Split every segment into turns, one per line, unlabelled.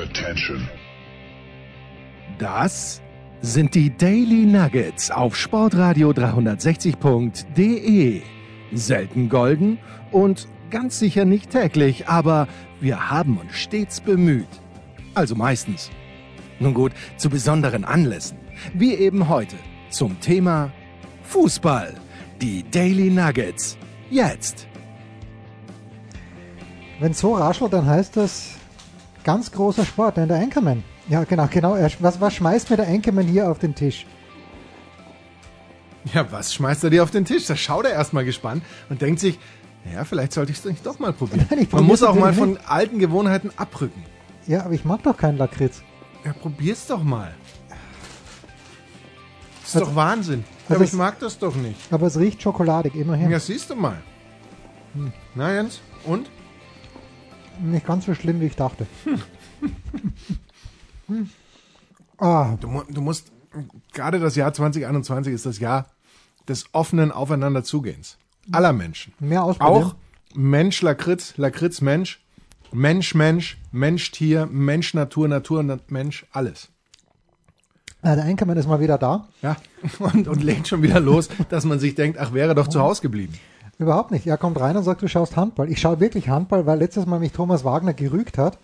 Attention.
Das sind die Daily Nuggets auf Sportradio 360.de. Selten golden und ganz sicher nicht täglich, aber wir haben uns stets bemüht. Also meistens. Nun gut, zu besonderen Anlässen, wie eben heute zum Thema Fußball. Die Daily Nuggets. Jetzt.
Wenn so raschelt, dann heißt das ganz großer Sport, denn der Anchorman. Ja, genau, genau. Was, was schmeißt mir der Anchorman hier auf den Tisch?
Ja, was schmeißt er dir auf den Tisch? Da schaut er erstmal gespannt und denkt sich, ja, vielleicht sollte ich es doch mal probieren.
Nein,
Man muss auch mal von alten Gewohnheiten abrücken.
Ja, aber ich mag doch keinen Lakritz.
Ja, probier's doch mal. Das ist
Also-
doch Wahnsinn.
also
aber ich mag das doch nicht.
Aber es riecht schokoladig, immerhin.
Ja, siehst du mal. Na, Jens? Und?
Nicht ganz so schlimm, wie ich dachte. Hm. Ah,
Du, du musst, gerade das Jahr 2021 ist das Jahr des offenen Aufeinanderzugehens. Aller Menschen.
mehr ausprobieren.
Auch Mensch, Lakritz, Lakritz, Mensch, Mensch, Mensch, Mensch, Tier, Mensch, Natur, Natur, Na- Mensch, alles.
Äh, der Anchorman ist mal wieder da.
Ja, und, und legt schon wieder los, dass man sich denkt, ach, wäre doch zu Hause geblieben.
Überhaupt nicht. Er kommt rein und sagt, du schaust Handball. Ich schaue wirklich Handball, weil letztes Mal mich Thomas Wagner gerügt hat.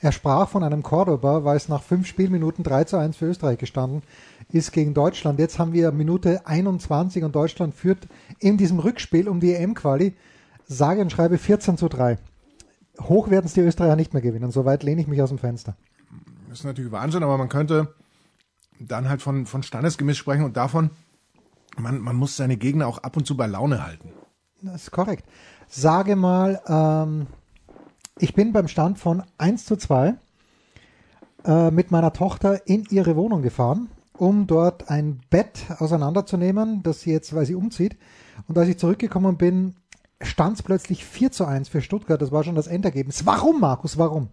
Er sprach von einem Cordoba, weil es nach fünf Spielminuten 3 zu 1 für Österreich gestanden ist gegen Deutschland. Jetzt haben wir Minute 21 und Deutschland führt in diesem Rückspiel um die EM-Quali sage und schreibe 14 zu 3. Hoch werden es die Österreicher nicht mehr gewinnen. Soweit lehne ich mich aus dem Fenster.
Das ist natürlich Wahnsinn, aber man könnte dann halt von, von Standesgemäß sprechen und davon, man, man muss seine Gegner auch ab und zu bei Laune halten.
Das ist korrekt. Sage mal, ähm, ich bin beim Stand von 1 zu 2 äh, mit meiner Tochter in ihre Wohnung gefahren, um dort ein Bett auseinanderzunehmen, das sie jetzt, weil sie umzieht. Und als ich zurückgekommen bin, stand es plötzlich 4 zu 1 für Stuttgart. Das war schon das Endergebnis. Warum, Markus? Warum?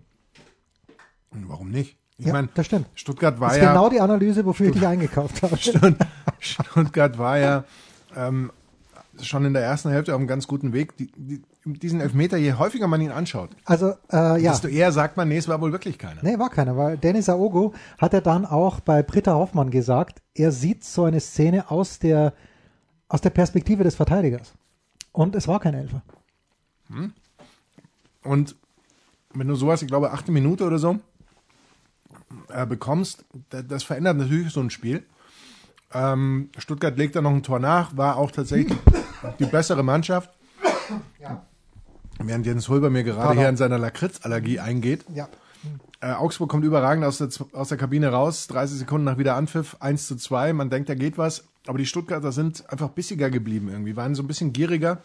Und warum nicht? Ich
Ja,
meine,
das stimmt.
Stuttgart war
Das ist
ja.
genau die Analyse, wofür ich dich eingekauft habe.
Stutt- Stuttgart war ja ähm, schon in der ersten Hälfte auf einem ganz guten Weg. Die, die, diesen Elfmeter, je häufiger man ihn anschaut,
Also, äh, ja.
desto eher sagt man, nee, es war wohl wirklich keiner.
Nee, war keiner, weil Dennis Aogo hat er dann auch bei Britta Hoffmann gesagt, er sieht so eine Szene aus der, aus der Perspektive des Verteidigers. Und es war kein Elfer.
Und wenn du sowas, ich glaube, achte Minute oder so äh, bekommst, da- das verändert natürlich so ein Spiel. Ähm, Stuttgart legt da noch ein Tor nach, war auch tatsächlich die bessere Mannschaft. Während Jens Hulber mir gerade
Pardon.
hier in seiner Lakritzallergie eingeht.
Ja.
Äh, Augsburg kommt überragend aus der, aus der Kabine raus, 30 Sekunden nach Wiederanpfiff, 1 zu 2. Man denkt, da geht was. Aber die Stuttgarter sind einfach bissiger geblieben irgendwie, waren so ein bisschen gieriger,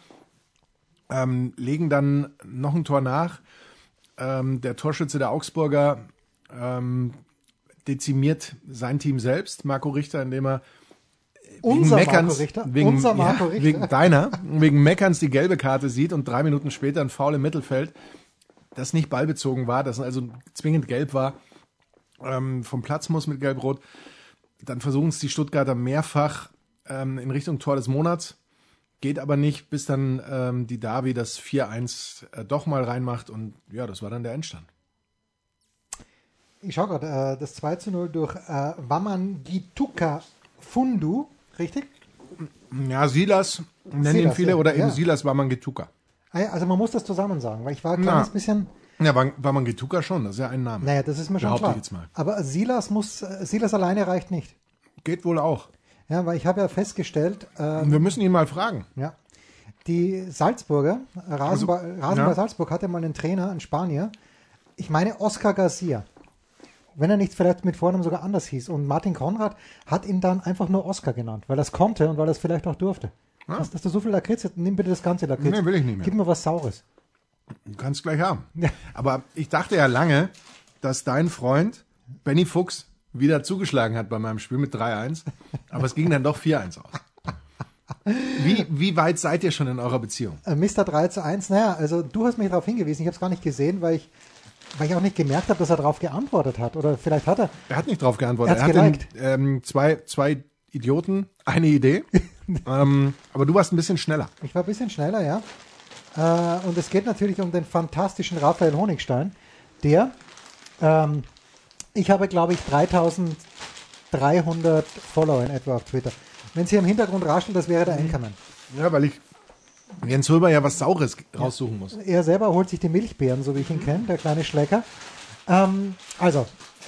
ähm, legen dann noch ein Tor nach. Ähm, der Torschütze der Augsburger ähm, dezimiert sein Team selbst, Marco Richter, indem er
Unser
wegen
Marco
Meckerns,
Richter.
wegen,
unser Marco
ja,
Richter.
wegen deiner, wegen Meckerns die gelbe Karte sieht und drei Minuten später ein Foul im Mittelfeld, das nicht ballbezogen war, das also zwingend gelb war, ähm, vom Platz muss mit Gelb-Rot. Dann versuchen es die Stuttgarter mehrfach ähm, in Richtung Tor des Monats, geht aber nicht, bis dann ähm, die Davi das 4-1 äh, doch mal reinmacht und ja, das war dann der Endstand.
Ich schaue gerade, äh, das 2 zu 0 durch äh, Wamangituka Fundu, richtig?
Ja, Silas nennen ihn
Silas,
viele
ja,
oder eben
ja.
Silas Wamangituka.
Ah Also man muss das zusammen sagen, weil ich war ein
Na.
kleines bisschen,
Ja, Wamangituka schon, das ist ja ein Name.
naja, das ist mir schon
Behaupte
klar.
ich jetzt mal.
Aber Silas muss, Silas alleine reicht nicht.
Geht wohl auch.
Ja, weil ich habe ja festgestellt, äh,
Wir müssen ihn mal fragen.
Ja. Die Salzburger, Rasenball,
Also,
Rasenball
ja.
Salzburg hatte mal einen Trainer, einen Spanier. Ich meine Oscar Garcia. Wenn er nicht vielleicht mit Vornamen sogar anders hieß. Und Martin Konrad hat ihn dann einfach nur Oscar genannt, weil er es konnte und weil er es vielleicht auch durfte. Hast, hast du so viel Lakritz? Nimm bitte das ganze Lakritz.
Nee, will ich nicht mehr.
Gib mir was Saures.
Du kannst gleich haben.
Ja.
Aber ich dachte ja lange, dass dein Freund Benny Fuchs wieder zugeschlagen hat bei meinem Spiel mit 3-1. Aber es ging dann doch 4-1 aus. Wie, wie weit seid ihr schon in eurer Beziehung?
Äh, Mr. 3 zu 1, naja, also du hast mich darauf hingewiesen, ich habe es gar nicht gesehen, weil ich, weil ich auch nicht gemerkt habe, dass er darauf geantwortet hat. Oder vielleicht hat er.
Er hat nicht drauf geantwortet.
Er
er hatte ähm, zwei, zwei Idioten, eine Idee. ähm, aber du warst ein bisschen schneller.
Ich war ein bisschen schneller, ja. Äh, und es geht natürlich um den fantastischen Raphael Honigstein, der ähm, Ich habe, glaube ich, 3300 Follower in etwa auf Twitter. Wenn Sie im Hintergrund rascheln, das wäre der Enkermann.
Ja, weil ich Jens Röber ja was Saures raussuchen muss.
Er selber holt sich die Milchbeeren, so wie ich ihn kenne, der kleine Schlecker. Ähm, also,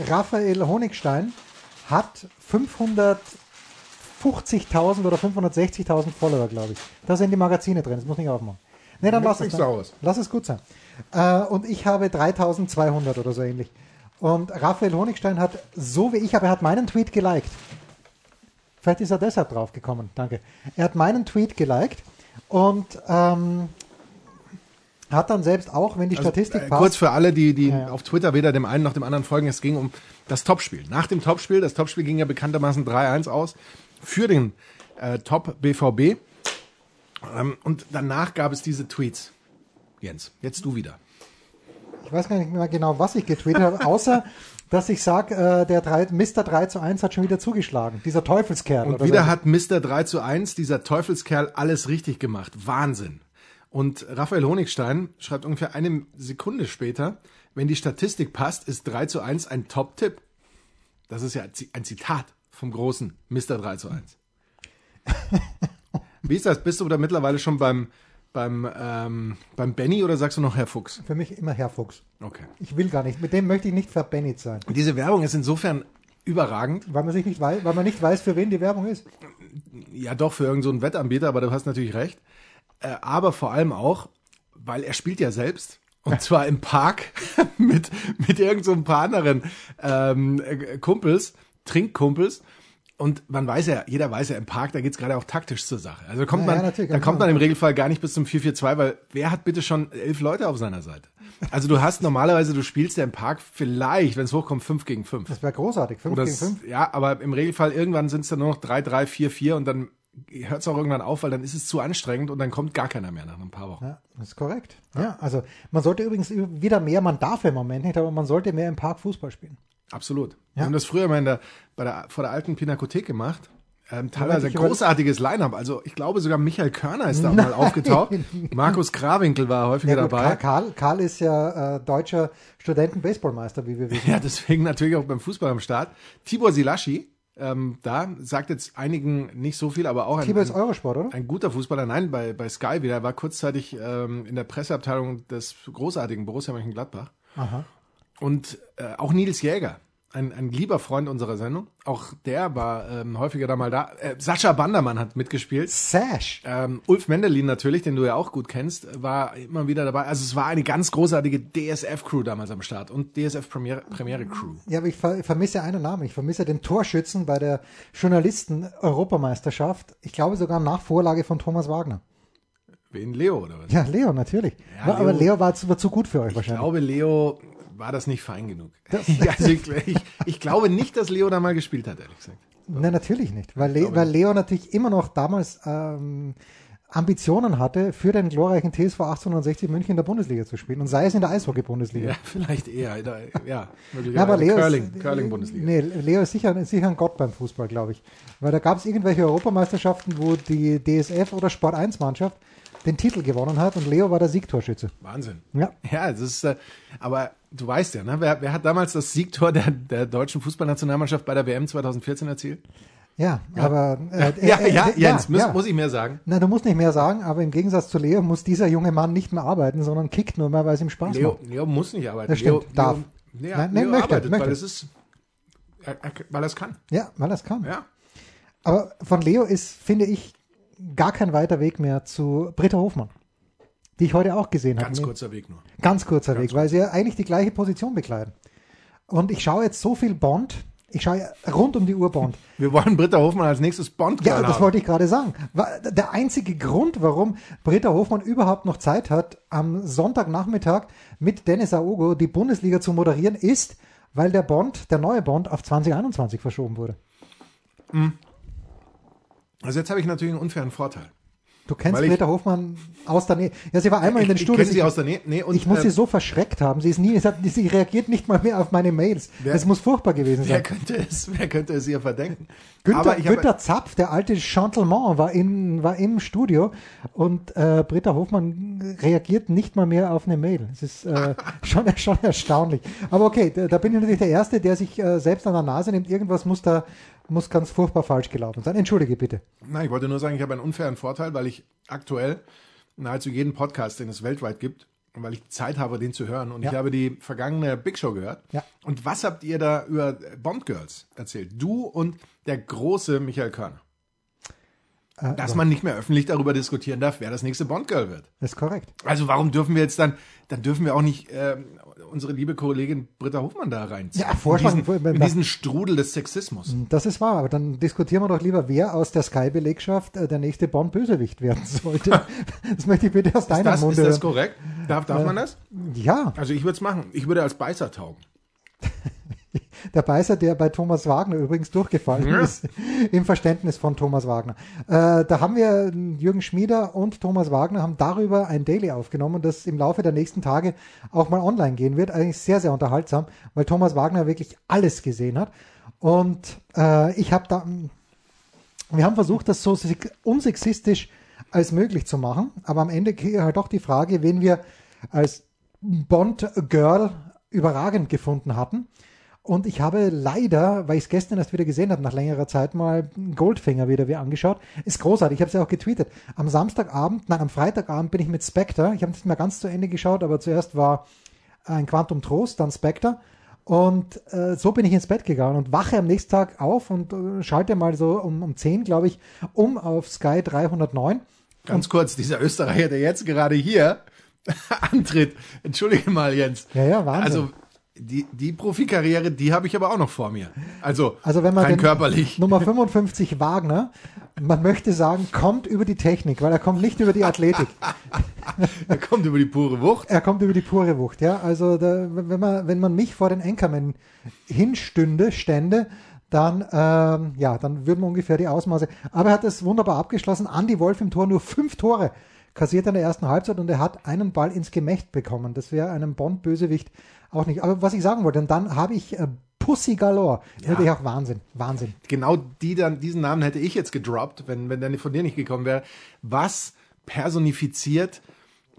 Raphael Honigstein hat 550.000 oder 560.000 Follower, glaube ich. Da sind die Magazine drin, das muss ich aufmachen. Nee, dann lass es, dann, lass es gut sein. Äh, und ich habe 3200 oder so ähnlich. Und Raphael Honigstein hat, so wie ich, aber er hat meinen Tweet geliked. Vielleicht ist er deshalb drauf gekommen, danke. Er hat meinen Tweet geliked und ähm, hat dann selbst auch, wenn die Statistik
äh,
passt,
kurz für alle, die, die
ja.
auf Twitter weder dem einen noch dem anderen folgen, es ging um das Topspiel. Nach dem Topspiel, das Topspiel ging ja bekanntermaßen 3-1 aus für den äh, Top BVB. Ähm, und danach gab es diese Tweets. Jens, jetzt du wieder.
Ich weiß gar nicht mehr genau, was ich getweetet habe, außer dass ich sage, äh, der drei, Mr. 3 zu 1 hat schon wieder zugeschlagen. Dieser Teufelskerl.
Und wieder
so.
hat Mr. 3 zu 1, dieser Teufelskerl, alles richtig gemacht. Wahnsinn. Und Raphael Honigstein schreibt ungefähr eine Sekunde später, wenn die Statistik passt, ist 3 zu 1 ein Top-Tipp. Das ist ja ein Zitat vom großen Mr. 3 zu 1. Wie ist das? Bist du da mittlerweile schon beim, beim, ähm, beim Benny oder sagst du noch Herr Fuchs?
Für mich immer Herr Fuchs.
Okay.
Ich will gar nicht. Mit dem möchte ich nicht verbennigt sein.
Diese Werbung ist insofern überragend.
Weil man sich nicht weiß, weil man nicht weiß, für wen die Werbung ist.
Ja, doch, für irgendeinen so einen Wettanbieter, aber du hast natürlich recht. Äh, aber vor allem auch, weil er spielt ja selbst. Und zwar im Park mit, mit irgend so ein paar anderen ähm, äh, Kumpels, Trinkkumpels. Und man weiß ja, jeder weiß ja, im Park, da geht's gerade auch taktisch zur Sache. Also kommt
Ja, ja,
man,
natürlich,
da kommt man
genau.
im Regelfall gar nicht bis zum 4-4-2, weil wer hat bitte schon elf Leute auf seiner Seite? Also du hast normalerweise, du spielst ja im Park vielleicht, wenn es hochkommt, 5 gegen 5.
Das wäre großartig. 5
Oder
gegen
es-
5.
Ja, aber im Regelfall irgendwann sind es dann nur noch 3, 3, 4, 4 und dann hört es auch irgendwann auf, weil dann ist es zu anstrengend und dann kommt gar keiner mehr nach ein paar Wochen.
Ja, das ist korrekt. Ja, also man sollte übrigens wieder mehr, man darf im Moment nicht, aber man sollte mehr im Park Fußball spielen.
Absolut.
Ja.
Wir haben das früher mal in der, bei der, vor der alten Pinakothek gemacht. Ähm, teilweise ein großartiges Line-Up. Also ich glaube sogar Michael Körner ist da mal aufgetaucht. Markus Grawinkel war häufiger
Ja, gut,
dabei.
Karl, Karl ist ja äh, deutscher Studenten-Baseballmeister, wie wir wissen.
Ja, deswegen natürlich auch beim Fußball am Start. Tibor Silaschi, ähm, da sagt jetzt einigen nicht so viel, aber auch ein,
Tibor ist Eurosport, oder?
ein guter Fußballer. Nein, bei, bei Sky wieder. Er war kurzzeitig ähm, in der Presseabteilung des großartigen Borussia Mönchengladbach.
Aha.
Und äh, auch Nils Jäger, ein, ein lieber Freund unserer Sendung. Auch der war ähm, häufiger da mal da. Äh, Sascha Bandermann hat mitgespielt.
Sash.
Ähm, Ulf Mendelin natürlich, den du ja auch gut kennst, war immer wieder dabei. Also es war eine ganz großartige DSF-Crew damals am Start und DSF Premiere, Premiere Crew.
Ja, aber ich ver ich vermisse einen Namen. Ich vermisse den Torschützen bei der Journalisten-Europameisterschaft. Ich glaube sogar nach Vorlage von Thomas Wagner.
Wen Leo oder was?
Ja, Leo, natürlich.
Ja,
aber
Leo-
Leo war zu, war zu gut für euch
Ich
wahrscheinlich.
glaube, Leo war das nicht fein genug. also ich, ich, ich glaube nicht, dass Leo da mal gespielt hat, ehrlich gesagt.
Nein, natürlich nicht. Weil, Le weil. Leo natürlich immer noch damals ähm, Ambitionen hatte, für den glorreichen TSV 1860 München in der Bundesliga zu spielen. Und sei es in der Eishockey-Bundesliga.
Ja, vielleicht eher. Da, ja,
Ja, aber Leo
Curling,
ist,
Curling-Bundesliga.
Nee, Leo ist sicher, ist sicher ein Gott beim Fußball, glaube ich. Weil da gab es irgendwelche Europameisterschaften, wo die DSF oder Sport 1 Mannschaft den Titel gewonnen hat und Leo war der Siegtorschütze.
Wahnsinn.
Ja.
Ja, das ist, äh, aber du weißt ja, ne? wer, wer hat damals das Siegtor der, der deutschen Fußballnationalmannschaft bei der WM 2014 erzielt?
Ja, aber äh,
Ja,
äh,
ja,
äh,
Jens, muss,
ja.
muss ich mehr sagen.
Na, du musst nicht mehr sagen, aber im Gegensatz zu Leo muss dieser junge Mann nicht mehr arbeiten, sondern kickt nur mehr, weil es ihm Spaß
Leo,
macht.
Leo muss nicht arbeiten.
Das stimmt,
Leo,
darf.
Leo, ja,
Nein, nein,
Leo
möchte,
arbeitet,
möchte.
weil es ist, er, er, weil er es kann.
Ja, weil das kann.
Ja.
Aber von Leo ist, finde ich, gar kein weiter Weg mehr zu Britta Hofmann, die ich heute auch gesehen habe.
Ganz kurzer Weg nur.
Ganz kurzer Weg, weil sie ja eigentlich die gleiche Position bekleiden. Und ich schaue jetzt so viel Bond, ich schaue rund um die Uhr Bond.
Wir wollen Britta Hofmann als nächstes bond
Ja, das
haben.
wollte ich gerade sagen. Der einzige Grund, warum Britta Hofmann überhaupt noch Zeit hat, am Sonntagnachmittag mit Dennis Aogo die Bundesliga zu moderieren, ist, weil der Bond, der neue Bond, auf 2021 verschoben wurde.
Also jetzt habe ich natürlich einen unfairen Vorteil.
Du kennst
Weil ich-
Britta Hofmann aus der Nähe. Ja, sie war einmal in den
ich, ich
Studios.
kenne sie aus der Nähe. Nee, und,
ich muss
äh,
sie so verschreckt haben. Sie ist nie, sie, hat, sie reagiert nicht mal mehr auf meine Mails.
Wer-
das muss furchtbar gewesen
wer
sein.
könnte es, wer könnte es ihr verdenken? Ich habe,
Günther Zapf, der alte Chantelement, war, in, war im Studio und äh, Britta Hofmann reagiert nicht mal mehr auf eine Mail. Es ist äh, schon, schon erstaunlich. Aber okay, da, da bin ich natürlich der Erste, der sich äh, selbst an der Nase nimmt. Irgendwas muss da muss ganz furchtbar falsch gelaufen sein. Entschuldige bitte.
nein, ich wollte nur sagen, ich habe einen unfairen Vorteil, weil ich aktuell nahezu jeden Podcast, den es weltweit gibt, und weil ich Zeit habe, den zu hören. Und
Ja.
ich habe die vergangene Big Show gehört.
Ja.
Und was habt ihr da über Bond Girls erzählt? Du und der große Michael Körner.
Äh,
Dass man nicht mehr öffentlich darüber diskutieren darf, wer das nächste Bond Girl wird.
Das ist korrekt.
Also warum dürfen wir jetzt dann, dann dürfen wir auch nicht ähm, unsere liebe Kollegin Britta Hofmann da reinziehen.
Ja, vorschlagen,
in diesen, in diesen Strudel des Sexismus.
Das ist wahr, aber dann diskutieren wir doch lieber, wer aus der Sky-Belegschaft äh, der nächste Bond-Bösewicht werden sollte. das möchte ich bitte aus deiner
Das, ist
Munde
das korrekt? Darf, darf man das?
Ja,
Also ich würde es machen. Ich würde als Beißer taugen.
der Beißer, der bei Thomas Wagner übrigens durchgefallen
Ja.
ist, im Verständnis von Thomas Wagner. Äh, da haben wir Jürgen Schmieder und Thomas Wagner haben darüber ein Daily aufgenommen, das im Laufe der nächsten Tage auch mal online gehen wird. Eigentlich sehr, sehr unterhaltsam, weil Thomas Wagner wirklich alles gesehen hat. Und äh, ich habe da, wir haben versucht, das so se- unsexistisch als möglich zu machen, aber am Ende halt doch die Frage, wen wir als Bond-Girl überragend gefunden hatten. Und ich habe leider, weil ich es gestern erst wieder gesehen habe, nach längerer Zeit mal Goldfinger wieder wie angeschaut. Ist großartig, ich habe es ja auch getweetet. Am Samstagabend, nein, am Freitagabend bin ich mit Spectre. Ich habe nicht mehr ganz zu Ende geschaut, aber zuerst war ein Quantum Trost, dann Spectre. Und äh, so bin ich ins Bett gegangen und wache am nächsten Tag auf und äh, schalte mal so um, um 10, glaube ich, um auf Sky 309.
Ganz kurz, dieser Österreicher, der jetzt gerade hier antritt. Entschuldige mal, Jens.
Ja, ja, Wahnsinn.
Also die, die Profikarriere, die habe ich aber auch noch vor mir. Also,
Also wenn man
rein
den
körperlich.
Nummer 55 Wagner, man möchte sagen, kommt über die Technik, weil er kommt nicht über die Athletik.
Er kommt über die pure Wucht.
Er kommt über die pure Wucht, ja. Also da, wenn man wenn man mich vor den Anchorman hinstünde, stände, dann ähm, ja, dann würden wir ungefähr die Ausmaße. Aber er hat es wunderbar abgeschlossen. Andy Wolf im Tor nur fünf Tore kassiert in der ersten Halbzeit und er hat einen Ball ins Gemächt bekommen. Das wäre einem Bond-Bösewicht auch nicht. Aber was ich sagen wollte, und dann habe ich äh, Pussy Galore. Das ist natürlich auch Wahnsinn. Wahnsinn.
Genau die dann, diesen Namen hätte ich jetzt gedroppt, wenn, wenn der von dir nicht gekommen wäre. Was personifiziert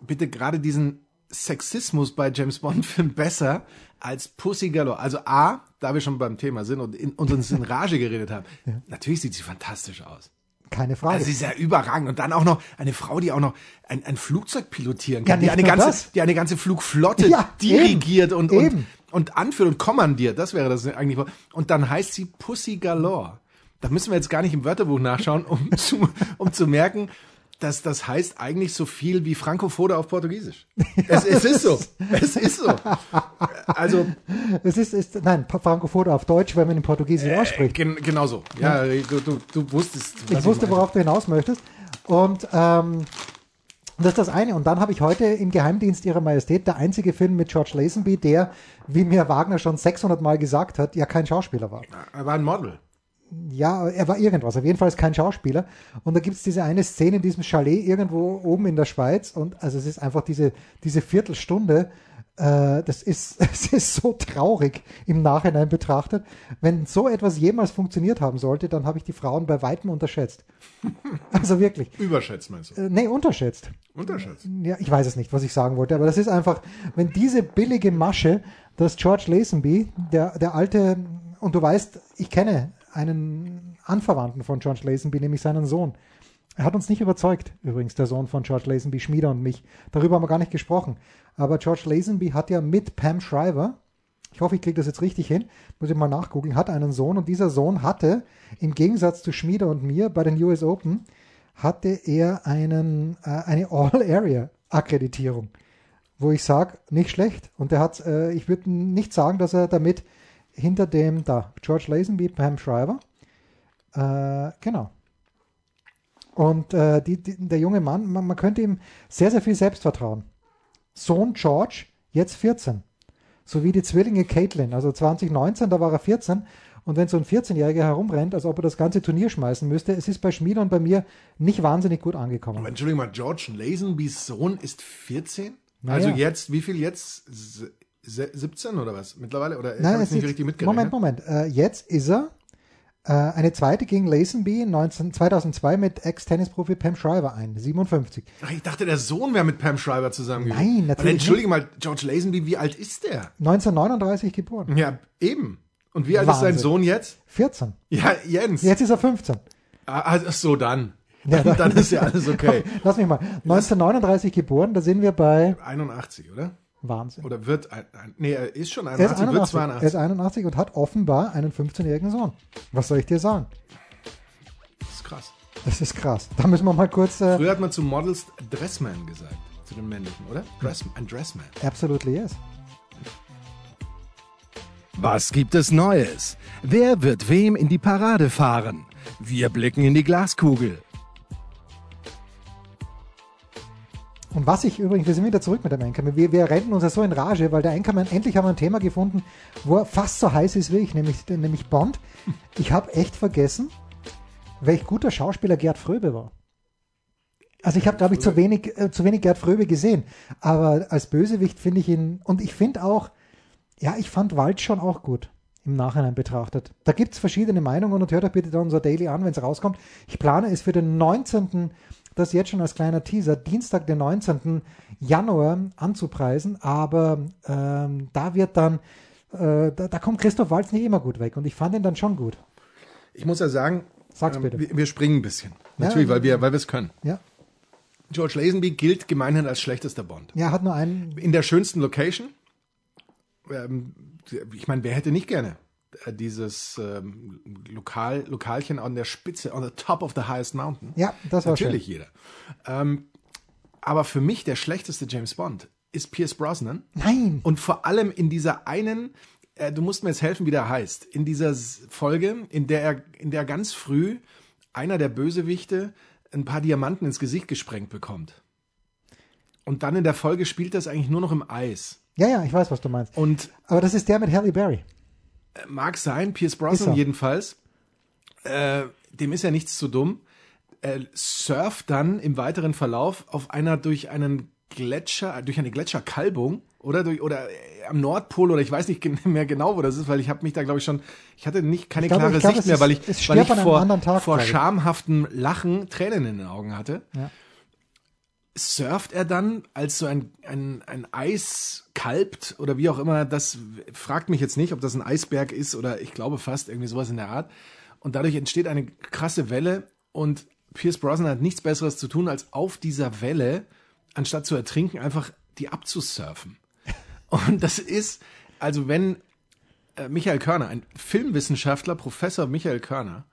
bitte gerade diesen Sexismus bei James Bond Filmen besser als Pussy Galore? Also A, da wir schon beim Thema sind und, in, und uns in Rage geredet haben, natürlich sieht sie fantastisch aus.
Keine Frage.
Also sie ist ja überragend. Und dann auch noch eine Frau, die auch noch ein, ein Flugzeug pilotieren
Ja,
kann, die
nicht
eine ganze,
das.
die eine ganze Flugflotte
Ja,
dirigiert
eben,
und,
eben.
und, und anführt und kommandiert. Das wäre das eigentlich. Und dann heißt sie Pussy Galore. Da müssen wir jetzt gar nicht im Wörterbuch nachschauen, um zu, um zu merken, dass das heißt eigentlich so viel wie Frankofode auf Portugiesisch. Es, es ist so. Es ist so. Also,
Es ist, ist nein, Francofoto auf Deutsch, wenn man in Portugiesisch ausspricht.
gen, genau so. Ja, du, du, du wusstest.
Ich wusste,
meine.
worauf du hinaus möchtest. Und ähm, das ist das eine. Und dann habe ich heute im Geheimdienst Ihrer Majestät der einzige Film mit George Lazenby, der, wie mir Wagner schon 600 Mal gesagt hat, ja kein Schauspieler war.
Er war ein Model.
Ja, er war irgendwas. Auf jeden Fall ist kein Schauspieler. Und da gibt es diese eine Szene in diesem Chalet irgendwo oben in der Schweiz. Und also es ist einfach diese, diese Viertelstunde. Äh, das ist, es ist so traurig im Nachhinein betrachtet. Wenn so etwas jemals funktioniert haben sollte, dann habe ich die Frauen bei weitem unterschätzt. Also wirklich.
Überschätzt meinst du?
Äh, nee, unterschätzt.
Unterschätzt.
Ja, ich weiß es nicht, was ich sagen wollte, aber das ist einfach, wenn diese billige Masche, dass George Lazenby, der, der alte, und du weißt, ich kenne einen Anverwandten von George Lazenby, nämlich seinen Sohn. Er hat uns nicht überzeugt, übrigens, der Sohn von George Lazenby, Schmieder und mich. Darüber haben wir gar nicht gesprochen. Aber George Lazenby hat ja mit Pam Shriver, ich hoffe, ich kriege das jetzt richtig hin, muss ich mal nachgucken, hat einen Sohn und dieser Sohn hatte, im Gegensatz zu Schmieder und mir bei den US Open, hatte er einen, äh, eine All-Area-Akkreditierung, wo ich sage, nicht schlecht. Und er hat, äh, ich würde nicht sagen, dass er damit hinter dem, da, George Lazenby, Pam Shriver, äh, genau. Und äh, die, die, der junge Mann, man, man könnte ihm sehr, sehr viel Selbstvertrauen. Sohn George, jetzt 14. So wie die Zwillinge Caitlin. Also 2019, da war er 14 Und wenn so ein 14-Jähriger herumrennt, als ob er das ganze Turnier schmeißen müsste, es ist bei Schmieder und bei mir nicht wahnsinnig gut angekommen.
Aber Entschuldigung mal, George Lazenbys Sohn ist 14?
Naja.
Also jetzt, wie viel jetzt? Se- se- 17 oder was? Mittlerweile? Oder
Nein,
ich nicht richtig mitgerechnet?
Moment, Moment. Äh, jetzt ist er äh, eine zweite gegen Lazenby 19, 2002 mit Ex-Tennisprofi Pam Shriver ein, 57.
Ach, ich dachte, der Sohn wäre mit Pam Schreiber zusammen gewesen.
Nein, natürlich
Aber Entschuldige mal, George Lazenby, wie alt ist der?
1939 geboren.
Ja, eben. Und wie alt ist sein
Wahnsinn.
Sohn jetzt?
14.
Ja, Jens.
Jetzt ist er 15.
Ah, ach so, dann.
Ja,
dann, dann ist ja alles okay.
Lass mich mal. 1939 geboren, da sind wir bei
81, oder?
Wahnsinn.
Oder wird ein, ein nee, er ist schon
Er ist
81, wird
81, er
82.
ist 81 und hat offenbar einen 15-jährigen Sohn. Was soll ich dir sagen?
Das ist krass.
Das ist krass. Da müssen wir mal kurz. Äh,
Früher hat man zu Models Dressman gesagt, zu den männlichen, oder? Dress, ein Dressman.
absolutely yes.
Was gibt es Neues? Wer wird wem in die Parade fahren? Wir blicken in die Glaskugel.
Und was ich übrigens, wir sind wieder zurück mit dem Anchorman. Wir, wir rennen uns ja so in Rage, weil der Anchorman, endlich haben wir ein Thema gefunden, wo er fast so heiß ist wie ich, nämlich, nämlich Bond. Ich habe echt vergessen, welch guter Schauspieler Gerd Fröbe war. Also ich habe, glaube ich, zu wenig, äh, zu wenig Gerd Fröbe gesehen. Aber als Bösewicht finde ich ihn, und ich finde auch, ja, ich fand Wald schon auch gut im Nachhinein betrachtet. Da gibt es verschiedene Meinungen und hört euch bitte da unser Daily an, wenn es rauskommt. Ich plane es für den 19., das jetzt schon als kleiner Teaser, Dienstag, den 19. Januar anzupreisen, aber ähm, da wird dann, äh, da, da kommt Christoph Walz nicht immer gut weg und ich fand ihn dann schon gut.
Ich muss ja sagen,
Sag's
ähm,
bitte.
wir, wir springen ein bisschen. Natürlich, weil wir weil wir es können.
Ja,
George Lazenby gilt gemeinhin als schlechtester Bond.
ja hat nur einen,
In der schönsten Location. Ähm, ich meine, wer hätte nicht gerne dieses ähm, Lokal, Lokalchen an der Spitze, on the top of the highest mountain?
ja, das war
Natürlich
schön.
jeder. Ähm, aber für mich der schlechteste James Bond ist Pierce Brosnan.
Nein,
Und vor allem in dieser einen, äh, du musst mir jetzt helfen, wie der heißt, in dieser Folge, in der er, in der ganz früh einer der Bösewichte ein paar Diamanten ins Gesicht gesprengt bekommt. Und dann in der Folge spielt das eigentlich nur noch im Eis.
ja, ja, ich weiß, was du meinst.
Und
Aber das ist der mit Halle Berry.
Mag sein, Pierce Brosnan jedenfalls, äh, dem ist ja nichts zu dumm, äh, surft dann im weiteren Verlauf auf einer durch einen Gletscher, durch eine Gletscherkalbung oder durch oder äh, am Nordpol oder ich weiß nicht mehr genau, wo das ist, weil ich habe mich da glaube ich schon, ich hatte nicht keine
glaube-
klare
ich glaube,
Sicht mehr,
ist-
weil ich, weil ich vor, vor schamhaftem Lachen Tränen in den Augen hatte.
Ja.
Surft er dann als so ein, ein, ein Eis kalbt oder wie auch immer, das fragt mich jetzt nicht, ob das ein Eisberg ist oder ich glaube fast irgendwie sowas in der Art. Und dadurch entsteht eine krasse Welle und Pierce Brosnan hat nichts Besseres zu tun, als auf dieser Welle, anstatt zu ertrinken, einfach die abzusurfen. Und das ist, also wenn äh, Michael Körner, ein Filmwissenschaftler, Professor Michael Körner,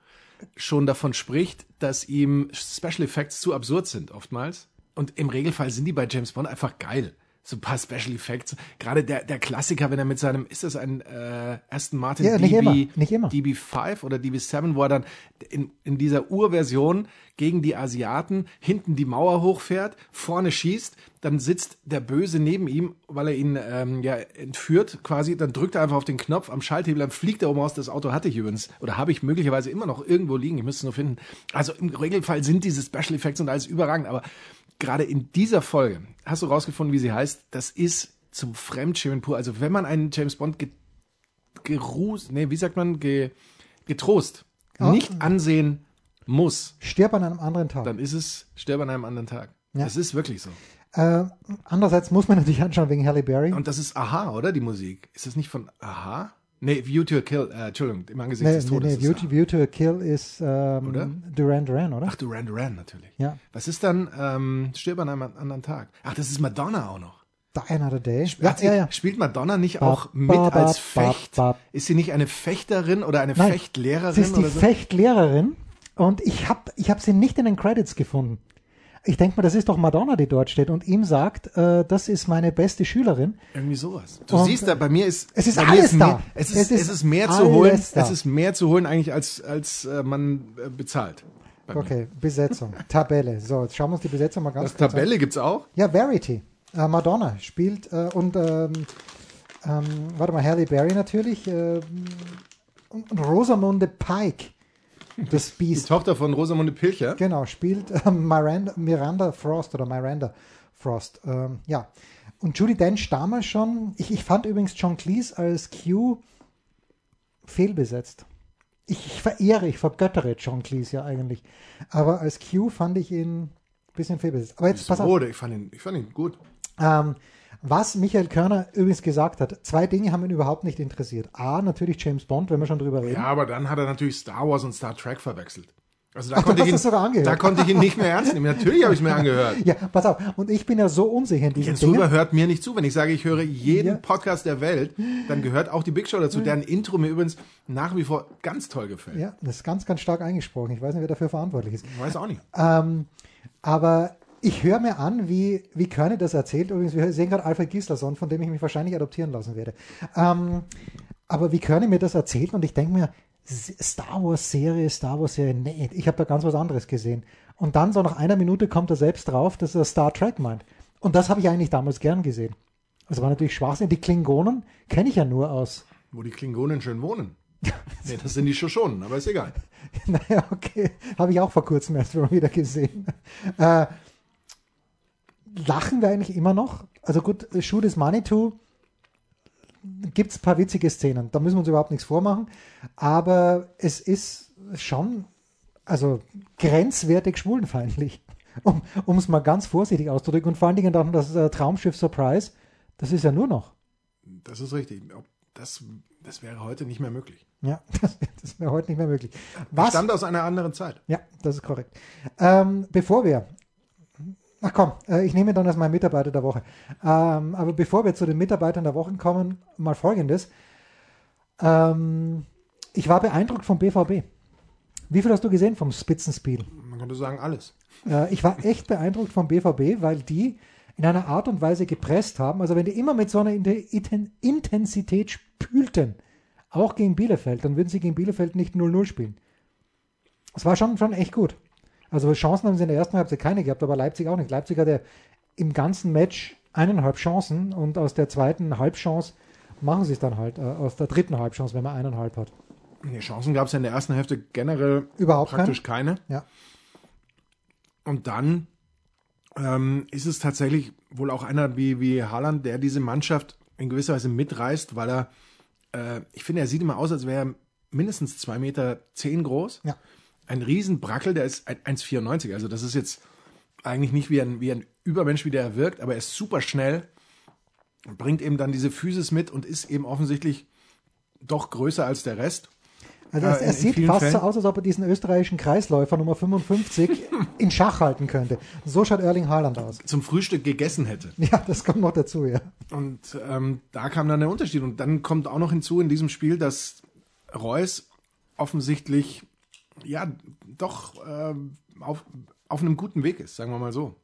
schon davon spricht, dass ihm Special Effects zu absurd sind oftmals. Und im Regelfall sind die bei James Bond einfach geil. So ein paar Special Effects. Gerade der, der Klassiker, wenn er mit seinem, ist das ein äh, Aston Martin
Ja, nicht
DB,
immer, nicht immer.
DB5 oder DB7, wo er dann in, in dieser Urversion gegen die Asiaten hinten die Mauer hochfährt, vorne schießt, dann sitzt der Böse neben ihm, weil er ihn ähm, ja entführt quasi, dann drückt er einfach auf den Knopf am Schalthebel, dann fliegt er oben aus. Das Auto hatte ich übrigens oder habe ich möglicherweise immer noch irgendwo liegen, ich müsste es nur finden. Also im Regelfall sind diese Special Effects und alles überragend, aber gerade in dieser Folge hast du rausgefunden, wie sie heißt, das ist zum Fremdschämen pur. Also wenn man einen James Bond ge gerußt, nee, wie sagt man, ge getrost
Ah.
nicht ansehen muss,
Stirb an einem anderen Tag.
dann ist es Sterb an einem anderen Tag.
Ja.
Das ist wirklich so.
Äh, andererseits muss man natürlich anschauen wegen Halle Berry.
Und das ist Aha, oder die Musik? Ist das nicht von Aha? Nee, View to a Kill, äh, Entschuldigung, im Angesicht
Nee,
des
nee,
Todes.
nee,
ist
View, to, View to a Kill ist ähm,
Oder?
Duran Duran, oder?
Ach, Duran Duran natürlich.
Ja.
Was ist dann ähm, Stirb an einem anderen Tag? Ach, das ist Madonna auch noch.
Die Another Day.
Hat
Ja, ja, ja.
Spielt Madonna nicht
Ba,
auch mit
ba, ba,
als Fecht? Ist sie nicht eine Fechterin oder eine
Nein,
Fechtlehrerin
Sie ist die
so?
Fechtlehrerin und ich habe ich hab sie nicht in den Credits gefunden. Ich denke mal, das ist doch Madonna, die dort steht und ihm sagt, äh, das ist meine beste Schülerin.
Irgendwie sowas. Du
Und
siehst da, bei mir ist
es ist alles da.
Mehr, es, ist,
Es
es,
ist
ist, mehr zu
alles
holen.
da.
Es ist mehr zu holen eigentlich als als äh, man äh, bezahlt.
Okay, Besetzung, Tabelle. So, jetzt schauen wir uns die Besetzung mal ganz
Das
kurz an.
Tabelle gibt's auch.
Ja, Verity. Äh, Madonna spielt äh, und ähm, ähm, warte mal, Halle Berry natürlich. ähm, und Rosamunde Pike, das
Die
Biest.
Tochter von Rosamunde Pilcher.
Genau, spielt ähm, Miranda, Miranda Frost oder Miranda Frost. Ähm, ja. Und Judy Dench damals schon, ich, ich fand übrigens John Cleese als Q fehlbesetzt. Ich, ich verehre, ich vergöttere John Cleese ja eigentlich. Aber als Q fand ich ihn ein bisschen fehlbesetzt. Aber jetzt pass auf.
Ich fand ihn, ich fand ihn gut.
Ähm, was Michael Körner übrigens gesagt hat, zwei Dinge haben ihn überhaupt nicht interessiert. A, natürlich James Bond, wenn wir schon drüber reden.
Ja, aber dann hat er natürlich Star Wars und Star Trek verwechselt. Also da,
Ach,
konnte, ich ihn,
das sogar angehört.
da konnte ich ihn nicht mehr ernst nehmen. Natürlich habe ich es mir angehört.
Ja, pass auf. Und ich bin ja so unsicher in diesen
Jens
Dingen.
Hört mir nicht zu. Wenn ich sage, ich höre jeden
Ja.
Podcast der Welt, dann gehört auch die Big Show dazu, deren Intro mir übrigens nach wie vor ganz toll gefällt.
Ja, das ist ganz, ganz stark eingesprochen. Ich weiß nicht, wer dafür verantwortlich ist.
Ich weiß auch nicht.
Ähm, aber ich höre mir an, wie, wie Körne das erzählt. Übrigens, wir sehen gerade Alfred Gislason, von dem ich mich wahrscheinlich adoptieren lassen werde. Ähm, aber wie Körne mir das erzählt und ich denke mir, Star Wars Serie, Star Wars Serie, nee, ich habe da ganz was anderes gesehen. Und dann so nach einer Minute kommt er selbst drauf, dass er Star Trek meint. Und das habe ich eigentlich damals gern gesehen. Das war natürlich Schwachsinn. Die Klingonen kenne ich ja nur aus.
Wo die Klingonen schön wohnen. nee, das sind die Shoshonen, aber ist egal.
Naja, okay. Habe ich auch vor kurzem erst mal wieder gesehen. Äh, lachen wir eigentlich immer noch? Also gut, Shoot is Money to gibt es ein paar witzige Szenen. Da müssen wir uns überhaupt nichts vormachen. Aber es ist schon, also grenzwertig schwulenfeindlich. Um es mal ganz vorsichtig auszudrücken. Und vor allen Dingen dann das äh, Traumschiff Surprise, das ist ja nur noch.
Das ist richtig. Das, das wäre heute nicht mehr möglich.
Ja, das, das wäre heute nicht mehr möglich. Was?
stammt aus einer anderen Zeit.
Ja, das ist korrekt. Ähm, bevor wir, ach komm, äh, ich nehme dann als mein Mitarbeiter der Woche. Ähm, aber bevor wir zu den Mitarbeitern der Woche kommen, mal Folgendes. Ähm, ich war beeindruckt vom BVB. Wie viel hast du gesehen vom Spitzenspiel?
Man könnte sagen, alles.
Äh, ich war echt beeindruckt vom BVB, weil die in einer Art und Weise gepresst haben. Also wenn die immer mit so einer Intensität spülten, auch gegen Bielefeld, dann würden sie gegen Bielefeld nicht 0-0 spielen. Es war schon, schon echt gut. Also Chancen haben sie in der ersten Halbzeit keine gehabt, aber Leipzig auch nicht. Leipzig hatte im ganzen Match eineinhalb Chancen und aus der zweiten Halbchance machen sie es dann halt, äh, aus der dritten Halbchance, wenn man eineinhalb hat.
Nee, Chancen gab es ja in der ersten Hälfte generell
Überhaupt
praktisch keine.
Ja.
Und dann ähm, ist es tatsächlich wohl auch einer wie, wie Haaland, der diese Mannschaft in gewisser Weise mitreißt, weil er, äh, ich finde, er sieht immer aus, als wäre er mindestens zwei Meter zehn groß.
Ja.
Ein Riesenbrackel, der ist ein- 1,94. Also das ist jetzt eigentlich nicht wie ein, wie ein Übermensch, wie der er wirkt, aber er ist super schnell, bringt eben dann diese Physis mit und ist eben offensichtlich doch größer als der Rest.
Also
Äh,
es,
in-
es sieht fast
Fällen.
so aus, als ob er diesen österreichischen Kreisläufer Nummer 55 in Schach halten könnte. So schaut Erling Haaland aus.
Zum Frühstück gegessen hätte.
Ja, das kommt noch dazu, ja.
Und ähm, da kam dann der Unterschied. Und dann kommt auch noch hinzu in diesem Spiel, dass Reus offensichtlich ja doch ähm, auf, auf einem guten Weg ist, sagen wir mal so.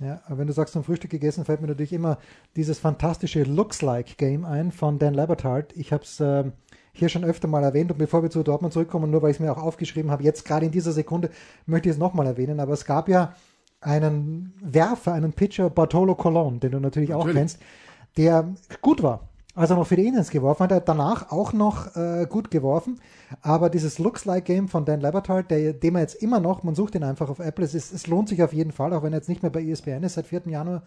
Ja, aber wenn du sagst zum Frühstück gegessen, fällt mir natürlich immer dieses fantastische Looks-Like-Game ein von Dan Labertard. Ich habe es ähm, hier schon öfter mal erwähnt und bevor wir zu Dortmund zurückkommen, nur weil ich es mir auch aufgeschrieben habe, jetzt gerade in dieser Sekunde möchte ich es nochmal erwähnen, aber es gab ja einen Werfer, einen Pitcher, Bartolo Colon, den du natürlich, auch
Natürlich.
kennst, der gut war. Als er noch für die Indians geworfen hat, er danach auch noch äh, gut geworfen. Aber dieses Looks-Like-Game von Dan Labertard, der, den man jetzt immer noch, man sucht ihn einfach auf Apple, es, ist, es lohnt sich auf jeden Fall, auch wenn er jetzt nicht mehr bei ESPN ist seit 4. Januar.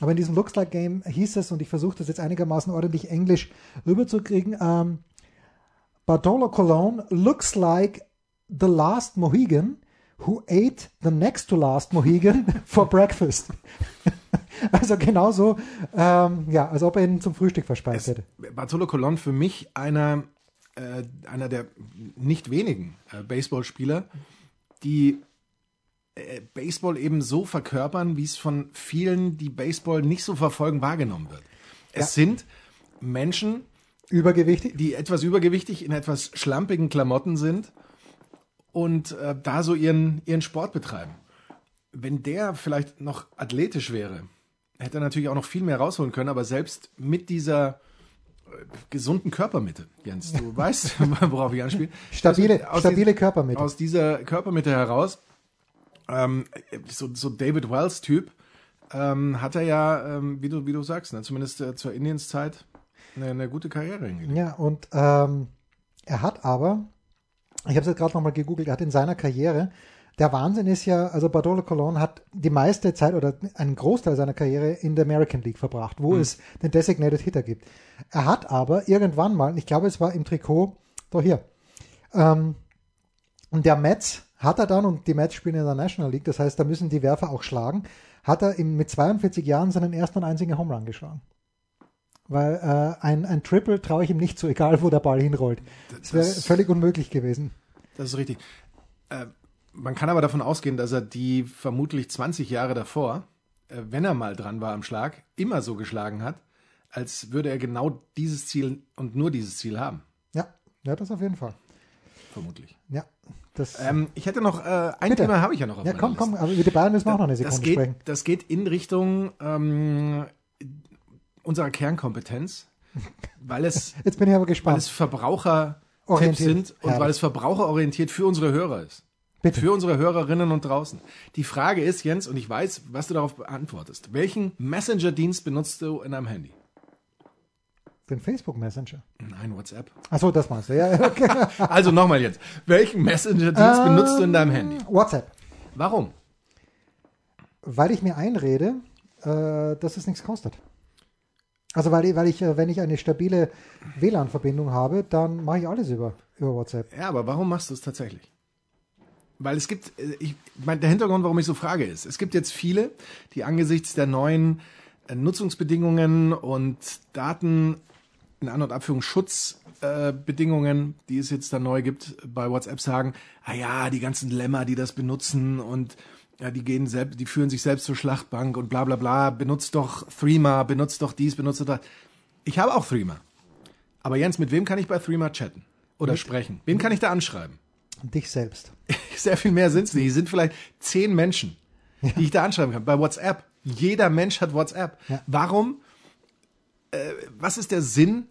Aber in diesem Looks-Like-Game hieß es, und ich versuche das jetzt einigermaßen ordentlich Englisch rüberzukriegen, ähm, Bartolo Colon looks like the last Mohegan who ate the next to last Mohegan for breakfast. also genauso, ähm, ja, als ob er ihn zum Frühstück verspeist hätte.
Bartolo Colon für mich einer, äh, einer der nicht wenigen äh, Baseballspieler, die äh, Baseball eben so verkörpern, wie es von vielen, die Baseball nicht so verfolgen, wahrgenommen wird. Es sind Menschen,
Übergewichtig?
die etwas übergewichtig in etwas schlampigen Klamotten sind und äh, da so ihren, ihren Sport betreiben. Wenn der vielleicht noch athletisch wäre, hätte er natürlich auch noch viel mehr rausholen können, aber selbst mit dieser äh, gesunden Körpermitte, Jens, du weißt, worauf ich anspiele.
Stabile,
Aus
stabile
diesem-
Körpermitte.
Aus dieser Körpermitte heraus, ähm, so, so David Wells-Typ, ähm, hat er ja, ähm, wie, du, wie du sagst, ne, zumindest äh, zur Indienszeit eine, eine gute Karriere hingelegt.
Ja, und ähm, Er hat aber, ich habe es jetzt gerade nochmal gegoogelt, er hat in seiner Karriere, der Wahnsinn ist ja, also Bartolo Colon hat die meiste Zeit oder einen Großteil seiner Karriere in der American League verbracht, wo es den Designated Hitter gibt. Er hat aber irgendwann mal, ich glaube es war im Trikot, doch hier, ähm, und der Mets hat er dann, und die Mets spielen in der National League, das heißt, da müssen die Werfer auch schlagen, hat er im, mit 42 Jahren seinen ersten und einzigen Home Run geschlagen. Weil äh, ein, ein Triple traue ich ihm nicht so, egal wo der Ball hinrollt. Das wäre völlig unmöglich gewesen.
Das ist richtig. Äh, man kann aber davon ausgehen, dass er die vermutlich 20 Jahre davor, äh, wenn er mal dran war am Schlag, immer so geschlagen hat, als würde er genau dieses Ziel und nur dieses Ziel haben.
Ja, ja, das auf jeden Fall.
Vermutlich.
Ja, das,
Ähm, ich hätte noch, äh, ein
Bitte.
Thema habe ich ja noch auf
ja komm,
Liste.
komm, aber über die Bayern müssen wir auch noch eine
das
Sekunde
geht,
sprechen.
das geht in Richtung ähm, unserer Kernkompetenz, weil es,
Jetzt bin ich aber
weil
gespannt.
es Verbrauchertipps
Orientiert.
sind und
Ja.
weil es verbraucherorientiert für unsere Hörer ist.
Bitte.
Für unsere Hörerinnen und draußen. Die Frage ist, Jens, und ich weiß, was du darauf beantwortest. Welchen Messenger-Dienst benutzt du in deinem Handy?
Den Facebook Messenger.
Nein, WhatsApp.
Achso, das meinst du. Ja, okay.
Also nochmal jetzt. Welchen Messenger-Dienst benutzt du in deinem Handy?
WhatsApp.
Warum?
Weil ich mir einrede, äh, dass es nichts kostet. Also weil ich, weil ich, äh, wenn ich eine stabile WLAN-Verbindung habe, dann mache ich alles über, über WhatsApp.
Ja, aber warum machst du es tatsächlich? Weil es gibt, äh, ich mein, der Hintergrund, warum ich so frage, ist, es gibt jetzt viele, die angesichts der neuen äh, Nutzungsbedingungen und Daten in An- und Abführung Schutzbedingungen, die es jetzt da neu gibt, bei WhatsApp sagen, ah ja, die ganzen Lämmer, die das benutzen und ja, die gehen selbst, die führen sich selbst zur Schlachtbank und bla bla bla, benutzt doch Threema, benutzt doch dies, benutzt doch das. Ich habe auch Threema. Aber Jens, mit wem kann ich bei Threema chatten? Oder sprechen? Wen kann ich da anschreiben?
Dich selbst.
Sehr viel mehr sind es nicht. Es sind vielleicht zehn Menschen, die ich da anschreiben kann. Bei WhatsApp. Jeder Mensch hat WhatsApp.
Ja.
Warum? Äh, was ist der Sinn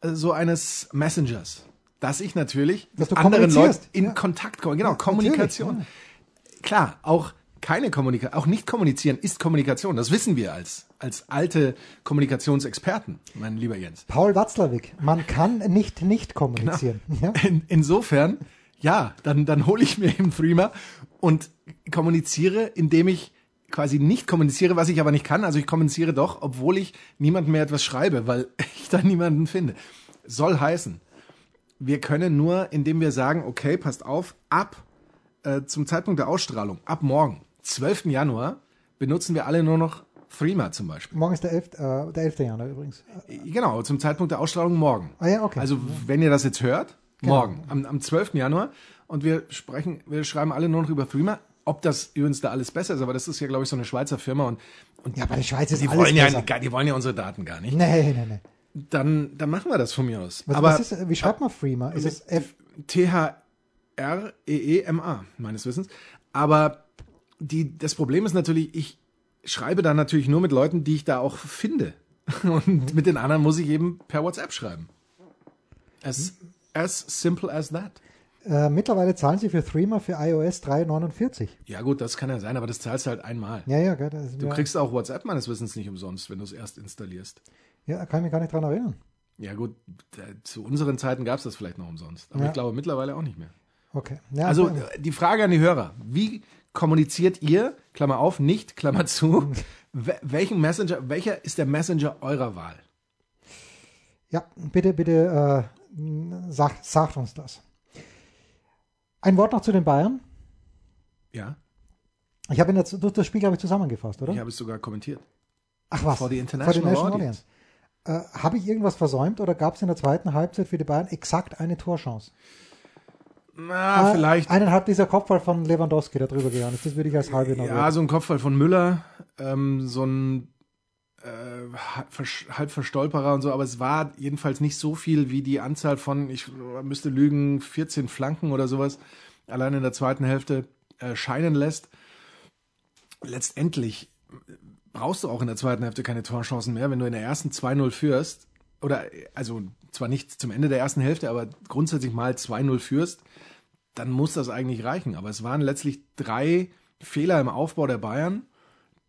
äh, so eines Messengers? Dass ich natürlich
Dass
mit anderen Leuten in
Ja.
Kontakt komme. Genau,
Ja,
Kommunikation. Klar, auch keine Kommunikation, auch nicht kommunizieren ist Kommunikation. Das wissen wir als, als alte Kommunikationsexperten, mein lieber Jens.
Paul Watzlawick, man kann nicht nicht kommunizieren. Ja?
In, insofern, ja, dann, dann hole ich mir eben Threema und kommuniziere, indem ich quasi nicht kommuniziere, was ich aber nicht kann. Also ich kommuniziere doch, obwohl ich niemandem mehr etwas schreibe, weil ich da niemanden finde. Soll heißen, wir können nur, indem wir sagen, okay, passt auf, ab äh, zum Zeitpunkt der Ausstrahlung, ab morgen, 12. Januar, benutzen wir alle nur noch Threema zum Beispiel.
Morgen ist der 11. Äh, der 11. Januar übrigens.
Genau, zum Zeitpunkt der Ausstrahlung morgen.
Ah ja, okay.
Also wenn ihr das jetzt hört, morgen, am, am 12. Januar, und wir sprechen, wir schreiben alle nur noch über Threema, ob das übrigens da alles besser ist, aber das ist ja, glaube ich, so eine Schweizer Firma und, und
Ja, aber die Schweiz ist
die
alles
wollen ja,
besser.
gar- die wollen ja unsere Daten gar nicht.
Nee, nee, nee.
Dann, dann machen wir das von mir aus.
Was,
aber
was ist, wie schreibt man Freema? Ist es F?
T-H-R-E-E-M-A, meines Wissens. Aber die, das Problem ist natürlich, ich schreibe da natürlich nur mit Leuten, die ich da auch finde. Und mit den anderen muss ich eben per WhatsApp schreiben. As, as simple as that.
Äh, mittlerweile zahlen sie für Threema für iOS 3,49.
Ja gut, das kann ja sein, aber das zahlst du halt einmal.
Ja, ja, gell,
Du
ja,
kriegst auch WhatsApp meines Wissens nicht umsonst, wenn du es erst installierst.
ja, kann ich mich gar nicht dran erinnern.
Ja gut, zu unseren Zeiten gab es das vielleicht noch umsonst. Aber
Ja.
ich glaube mittlerweile auch nicht mehr.
Okay. Ja,
Also die Frage an die Hörer, wie kommuniziert ihr, Klammer auf, nicht, Klammer zu, we- welchen Messenger, welcher ist der Messenger eurer Wahl?
Ja, bitte, bitte äh, sagt, sagt uns das. Ein Wort noch zu den Bayern.
Ja,
Ich habe in der, das Spiel, glaube ich, zusammengefasst, oder?
ich habe es sogar kommentiert.
Ach was.
For the international audience.
Äh, habe ich irgendwas versäumt oder gab es in der zweiten Halbzeit für die Bayern exakt eine Torchance?
Na,
Äh,
vielleicht,
Eineinhalb dieser Kopfball von Lewandowski, der drüber gegangen ist. Das würde ich als halbe noch
ja, so ein Kopfball von Müller, ähm, so ein äh, halb Verstolperer und so, aber es war jedenfalls nicht so viel wie die Anzahl von, ich müsste lügen, 14 Flanken oder sowas, allein in der zweiten Hälfte äh, scheinen lässt. Letztendlich brauchst du auch in der zweiten Hälfte keine Torchancen mehr, wenn du in der ersten 2-0 führst, oder also zwar nicht zum Ende der ersten Hälfte, aber grundsätzlich mal 2-0 führst, dann muss das eigentlich reichen. Aber es waren letztlich drei Fehler im Aufbau der Bayern,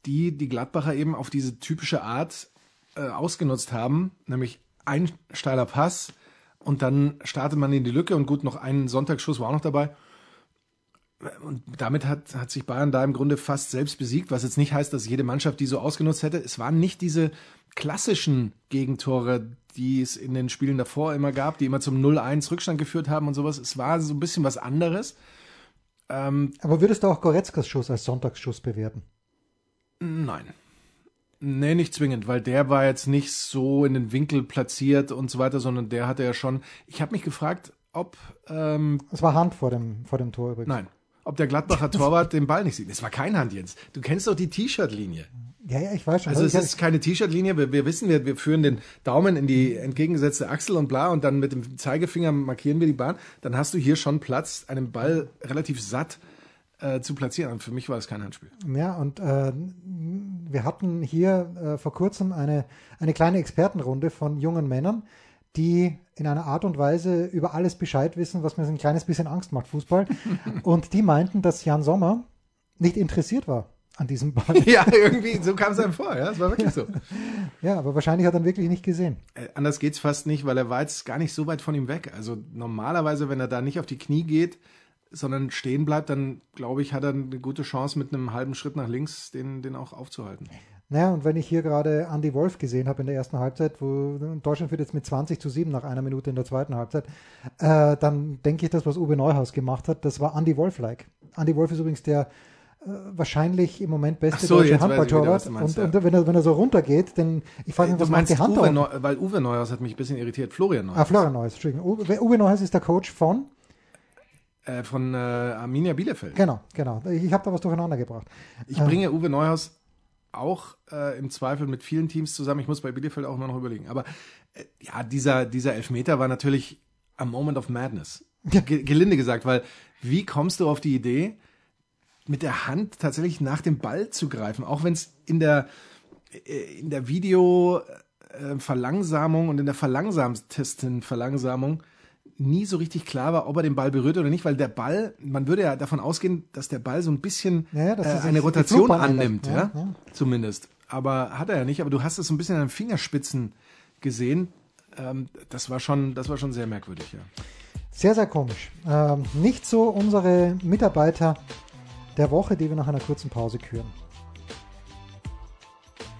die die Gladbacher eben auf diese typische Art äh, ausgenutzt haben, nämlich ein steiler Pass Und dann startet man in die Lücke und gut, noch ein Sonntagsschuss war auch noch dabei. Und damit hat, hat sich Bayern da im Grunde fast selbst besiegt, was jetzt nicht heißt, dass jede Mannschaft die so ausgenutzt hätte. Es waren nicht diese klassischen Gegentore, die es in den Spielen davor immer gab, die immer zum 0-1 Rückstand geführt haben und sowas. Es war so ein bisschen was anderes.
Ähm, Aber würdest du auch Goretzkas Schuss als Sonntagsschuss bewerten?
Nein. Nee, nicht zwingend, weil der war jetzt nicht so in den Winkel platziert und so weiter, sondern der hatte ja schon. Ich habe mich gefragt, ob. Ähm,
es war Hand vor dem, vor dem Tor übrigens.
Nein. Ob der Gladbacher Torwart den Ball nicht sieht. Es war kein Hand, Jens. Du kennst doch die T-Shirt-Linie.
Ja, ja, ich weiß schon.
Also es ist keine T-Shirt-Linie. Wir, wir, wissen, wir, wir führen den Daumen in die entgegengesetzte Achsel und bla und dann mit dem Zeigefinger markieren wir die Bahn. Dann hast du hier schon Platz, einen Ball relativ satt äh, zu platzieren. Und für mich war das kein Handspiel.
Ja, und äh, wir hatten hier äh, vor kurzem eine, eine kleine Expertenrunde von jungen Männern, die in einer Art und Weise über alles Bescheid wissen, was mir so ein kleines bisschen Angst macht, Fußball. und die meinten, dass Jan Sommer nicht interessiert war an diesem Ball.
ja, irgendwie, so kam es einem vor, ja, es war wirklich so.
Ja, aber wahrscheinlich hat er ihn wirklich nicht gesehen.
Äh, anders geht's fast nicht, weil er war jetzt gar nicht so weit von ihm weg. Also normalerweise, wenn er da nicht auf die Knie geht, sondern stehen bleibt, dann glaube ich, hat er eine gute Chance, mit einem halben Schritt nach links den, den auch aufzuhalten.
Naja, und wenn ich hier gerade Andy Wolf gesehen habe in der ersten Halbzeit, wo Deutschland führt jetzt mit 20 zu 7 nach einer Minute in der zweiten Halbzeit, äh, dann denke ich, das, was Uwe Neuhaus gemacht hat, das war Andy Wolf-like. Andy Wolf ist übrigens der äh, wahrscheinlich im Moment beste so, deutsche Handballtorwart. Und, und ja. wenn, er, wenn er so runtergeht, dann ich frage mich, was macht die Hand
Uwe Neu, Weil Uwe Neuhaus hat mich ein bisschen irritiert. Florian
Neuhaus. Ah, Florian Neuhaus, Entschuldigung. Uwe, Uwe Neuhaus ist der Coach von
äh, von äh, Arminia Bielefeld.
Genau, genau. Ich habe da was durcheinander gebracht.
Ich ähm, bringe Uwe Neuhaus auch äh, im Zweifel mit vielen Teams zusammen. Ich muss bei Bielefeld auch immer noch überlegen. Aber äh, ja, dieser, dieser Elfmeter war natürlich a moment of madness. Ge gelinde gesagt, weil wie kommst du auf die Idee, mit der Hand tatsächlich nach dem Ball zu greifen, auch wenn es in der, äh, in der Video-Verlangsamung und in der verlangsamtesten Verlangsamung nie so richtig klar war, ob er den Ball berührt oder nicht, weil der Ball, man würde ja davon ausgehen, dass der Ball so ein bisschen ja, äh, eine Rotation annimmt, ja, ja, zumindest. Aber hat er ja nicht, aber du hast es so ein bisschen an den Fingerspitzen gesehen. Ähm, das war schon, das war schon sehr merkwürdig, ja.
Sehr, sehr komisch. Ähm, nicht so unsere Mitarbeiter der Woche, die wir nach einer kurzen Pause küren.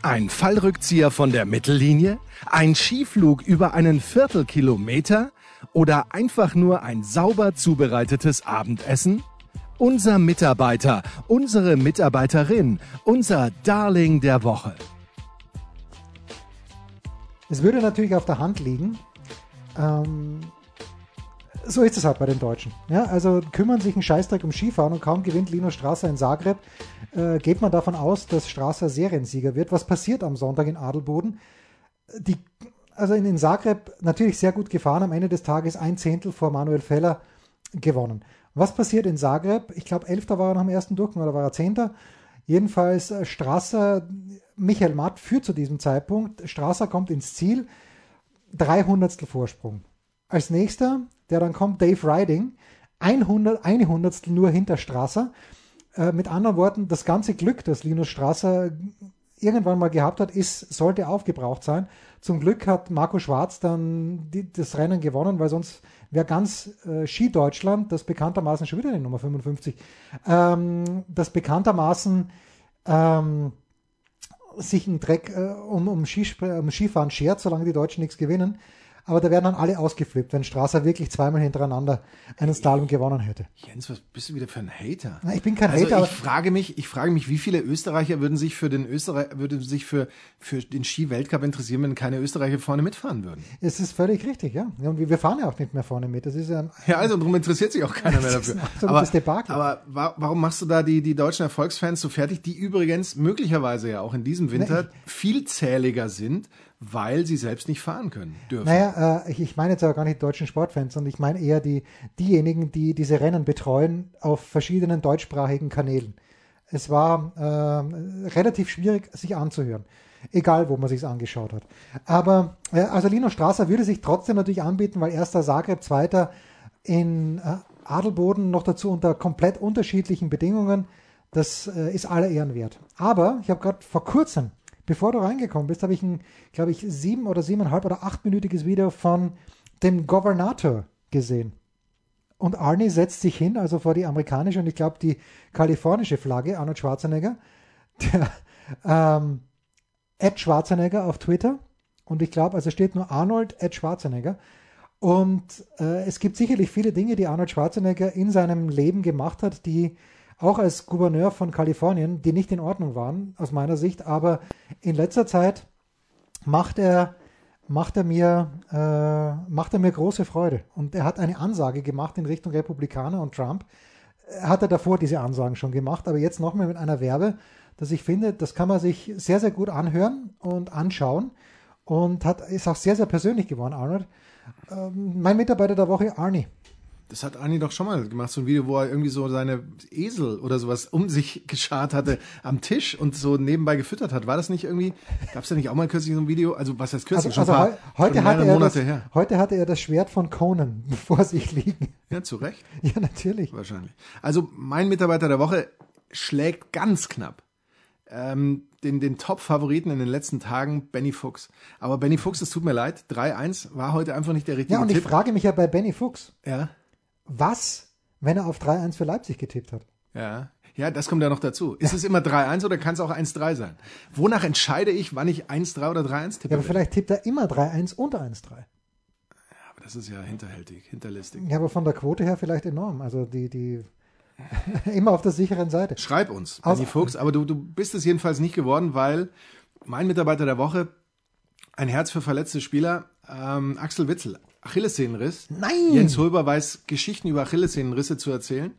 Ein Fallrückzieher von der Mittellinie? Ein Skiflug über einen Viertelkilometer? Oder einfach nur ein sauber zubereitetes Abendessen? Unser Mitarbeiter, unsere Mitarbeiterin, unser Darling der Woche.
Es würde natürlich auf der Hand liegen. Ähm, so ist es halt bei den Deutschen. Ja, also kümmern sich einen Scheißdreck um Skifahren und kaum gewinnt Lino Strasser in Zagreb, äh, geht man davon aus, dass Strasser Seriensieger wird. Was passiert am Sonntag in Adelboden? Die also in, Zagreb natürlich sehr gut gefahren, am Ende des Tages ein Zehntel vor Manuel Feller gewonnen. Was passiert in Zagreb? Ich glaube, Elfter war er nach dem ersten Durchgang oder war er Zehnter? Jedenfalls äh, Strasser, Michael Matt führt zu diesem Zeitpunkt. Strasser kommt ins Ziel, 300 Vorsprung. Als nächster, der dann kommt, Dave Riding, 100, eine Hundertstel nur hinter Strasser. Äh, mit anderen Worten, das ganze Glück, das Linus Strasser irgendwann mal gehabt hat, ist, sollte aufgebraucht sein. Zum Glück hat Marco Schwarz dann die, das Rennen gewonnen, weil sonst wäre ganz äh, Ski Deutschland, das bekanntermaßen schon wieder die Nummer 55, ähm, das bekanntermaßen ähm, sich einen Dreck äh, um, um, Skispr um Skifahren schert, solange die Deutschen nichts gewinnen aber da werden dann alle ausgeflippt, wenn Strasser wirklich zweimal hintereinander einen Slalom gewonnen hätte.
Jens, was bist du wieder für ein Hater?
Na, ich bin kein
also
Hater.
Ich frage mich, ich frage mich, wie viele Österreicher würden sich für den Österreich, würden sich für, für den Ski-Weltcup interessieren, wenn keine Österreicher vorne mitfahren würden?
Es ist völlig richtig, ja. Und wir fahren ja auch nicht mehr vorne mit. Das ist ja,
ja also darum interessiert sich auch keiner mehr dafür. aber, aber warum machst du da die, die deutschen Erfolgsfans so fertig, die übrigens möglicherweise ja auch in diesem Winter vielzähliger sind weil sie selbst nicht fahren können
dürfen. Naja, äh, ich, meine jetzt aber gar nicht deutschen Sportfans, sondern ich meine eher die, diejenigen, die diese Rennen betreuen auf verschiedenen deutschsprachigen Kanälen. Es war äh, relativ schwierig, sich anzuhören. Egal, wo man sich angeschaut hat. Aber äh, also Lino Strasser würde sich trotzdem natürlich anbieten, weil erster Zagreb, zweiter in äh, Adelboden, noch dazu unter komplett unterschiedlichen Bedingungen. Das äh, ist aller Ehren wert. Aber ich habe gerade vor kurzem Bevor du reingekommen bist, habe ich ein, glaube ich, sieben oder siebeneinhalb oder achtminütiges Video von den Governator gesehen. Und Arnie setzt sich hin, also vor die amerikanische und ich glaube die kalifornische Flagge, Arnold Schwarzenegger, der ähm, Ed Schwarzenegger auf Twitter. Und ich glaube, also steht nur Arnold Ed Schwarzenegger. Und äh, es gibt sicherlich viele Dinge, die Arnold Schwarzenegger in seinem Leben gemacht hat, die auch als Gouverneur von Kalifornien, die nicht in Ordnung waren, aus meiner Sicht. Aber in letzter Zeit macht er, macht er, mir, äh, macht er mir große Freude. Und er hat eine Ansage gemacht in Richtung Republikaner und Trump. Hat er davor diese Ansagen schon gemacht, aber jetzt nochmal mit einer Werbe, dass ich finde, das kann man sich sehr, sehr gut anhören und anschauen. Und hat, ist auch sehr, sehr persönlich geworden, Arnold. Ähm, mein Mitarbeiter der Woche, Arnie.
Das hat Arnie doch schon mal gemacht, so ein Video, wo er irgendwie so seine Esel oder sowas um sich geschart hatte am Tisch und so nebenbei gefüttert hat. War das nicht irgendwie, gab es da nicht auch mal kürzlich so ein Video? Also was heißt kürzlich?
Also, also paar, heute, hatte er das, her. heute hatte er das Schwert von Conan vor sich liegen.
Ja, zu Recht.
Ja, natürlich.
Wahrscheinlich. Also mein Mitarbeiter der Woche schlägt ganz knapp ähm, den, den Top-Favoriten in den letzten Tagen, Benny Fuchs. Aber Benny Fuchs, es tut mir leid, 3-1 war heute einfach nicht der richtige
Ja, und
Tipp.
ich frage mich ja bei Benny Fuchs.
Ja.
Was, wenn er auf 3-1 für Leipzig getippt hat?
Ja. Ja, das kommt ja noch dazu. Ist ja. es immer 3-1 oder kann es auch 1-3 sein? Wonach entscheide ich, wann ich 1-3 oder 3-1 tippe?
Ja, aber vielleicht tippt er immer 3-1 und 1-3. Ja,
aber das ist ja hinterhältig, hinterlistig.
Ja, aber von der Quote her vielleicht enorm. Also die, die immer auf der sicheren Seite.
Schreib uns, Benny Fuchs. Aber du, du bist es jedenfalls nicht geworden, weil mein Mitarbeiter der Woche, ein Herz für verletzte Spieler, ähm, Axel Witzel, Achillessehnenriss.
Nein!
Jens Hulber weiß, Geschichten über Achillessehnenrisse zu erzählen.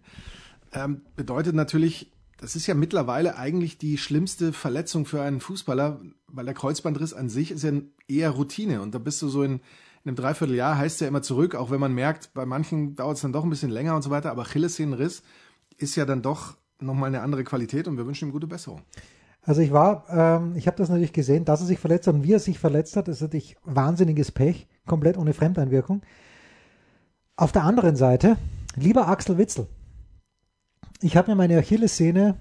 Ähm, bedeutet natürlich, das ist ja mittlerweile eigentlich die schlimmste Verletzung für einen Fußballer, weil der Kreuzbandriss an sich ist ja eher Routine. Und da bist du so in, in einem Dreivierteljahr, heißt ja immer zurück, auch wenn man merkt, bei manchen dauert es dann doch ein bisschen länger und so weiter. Aber Achillessehnenriss ist ja dann doch nochmal eine andere Qualität und wir wünschen ihm gute Besserung.
Also ich war, ähm, ich habe das natürlich gesehen, dass er sich verletzt hat und wie er sich verletzt hat, ist natürlich wahnsinniges Pech, komplett ohne Fremdeinwirkung. Auf der anderen Seite, lieber Axel Witzel, ich habe mir meine Achillessehne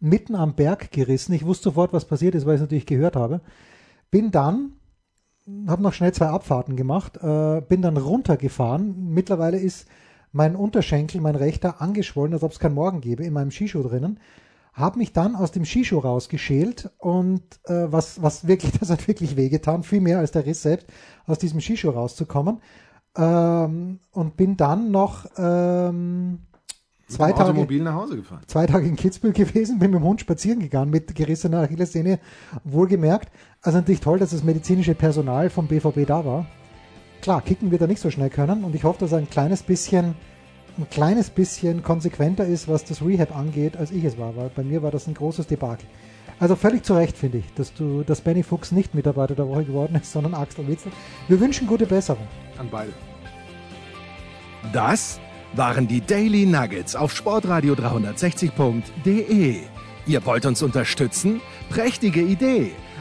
mitten am Berg gerissen. Ich wusste sofort, was passiert ist, weil ich es natürlich gehört habe. Bin dann, habe noch schnell zwei Abfahrten gemacht, äh, bin dann runtergefahren. Mittlerweile ist mein Unterschenkel, mein rechter, angeschwollen, als ob es keinen Morgen gäbe, in meinem Skischuh drinnen habe mich dann aus dem Skischuh rausgeschält und äh, was, was wirklich, das hat wirklich wehgetan, viel mehr als der Riss selbst, aus diesem Skischuh rauszukommen. Ähm, und bin dann noch ähm, zwei Tage,
Automobil nach Hause gefahren.
zwei Tage in Kitzbühel gewesen, bin mit dem Hund spazieren gegangen mit gerissener Achillessehne, wohlgemerkt. Also natürlich toll, dass das medizinische Personal vom BVB da war. Klar, kicken wird er nicht so schnell können und ich hoffe, dass er ein kleines bisschen ein kleines bisschen konsequenter ist, was das Rehab angeht, als ich es war, weil bei mir war das ein großes Debakel. Also völlig zu Recht finde ich, dass du, dass Benny Fuchs nicht Mitarbeiter der Woche geworden ist, sondern Axel Witzel. Wir wünschen gute Besserung.
An beide.
Das waren die Daily Nuggets auf Sportradio 360.de. Ihr wollt uns unterstützen? Prächtige Idee!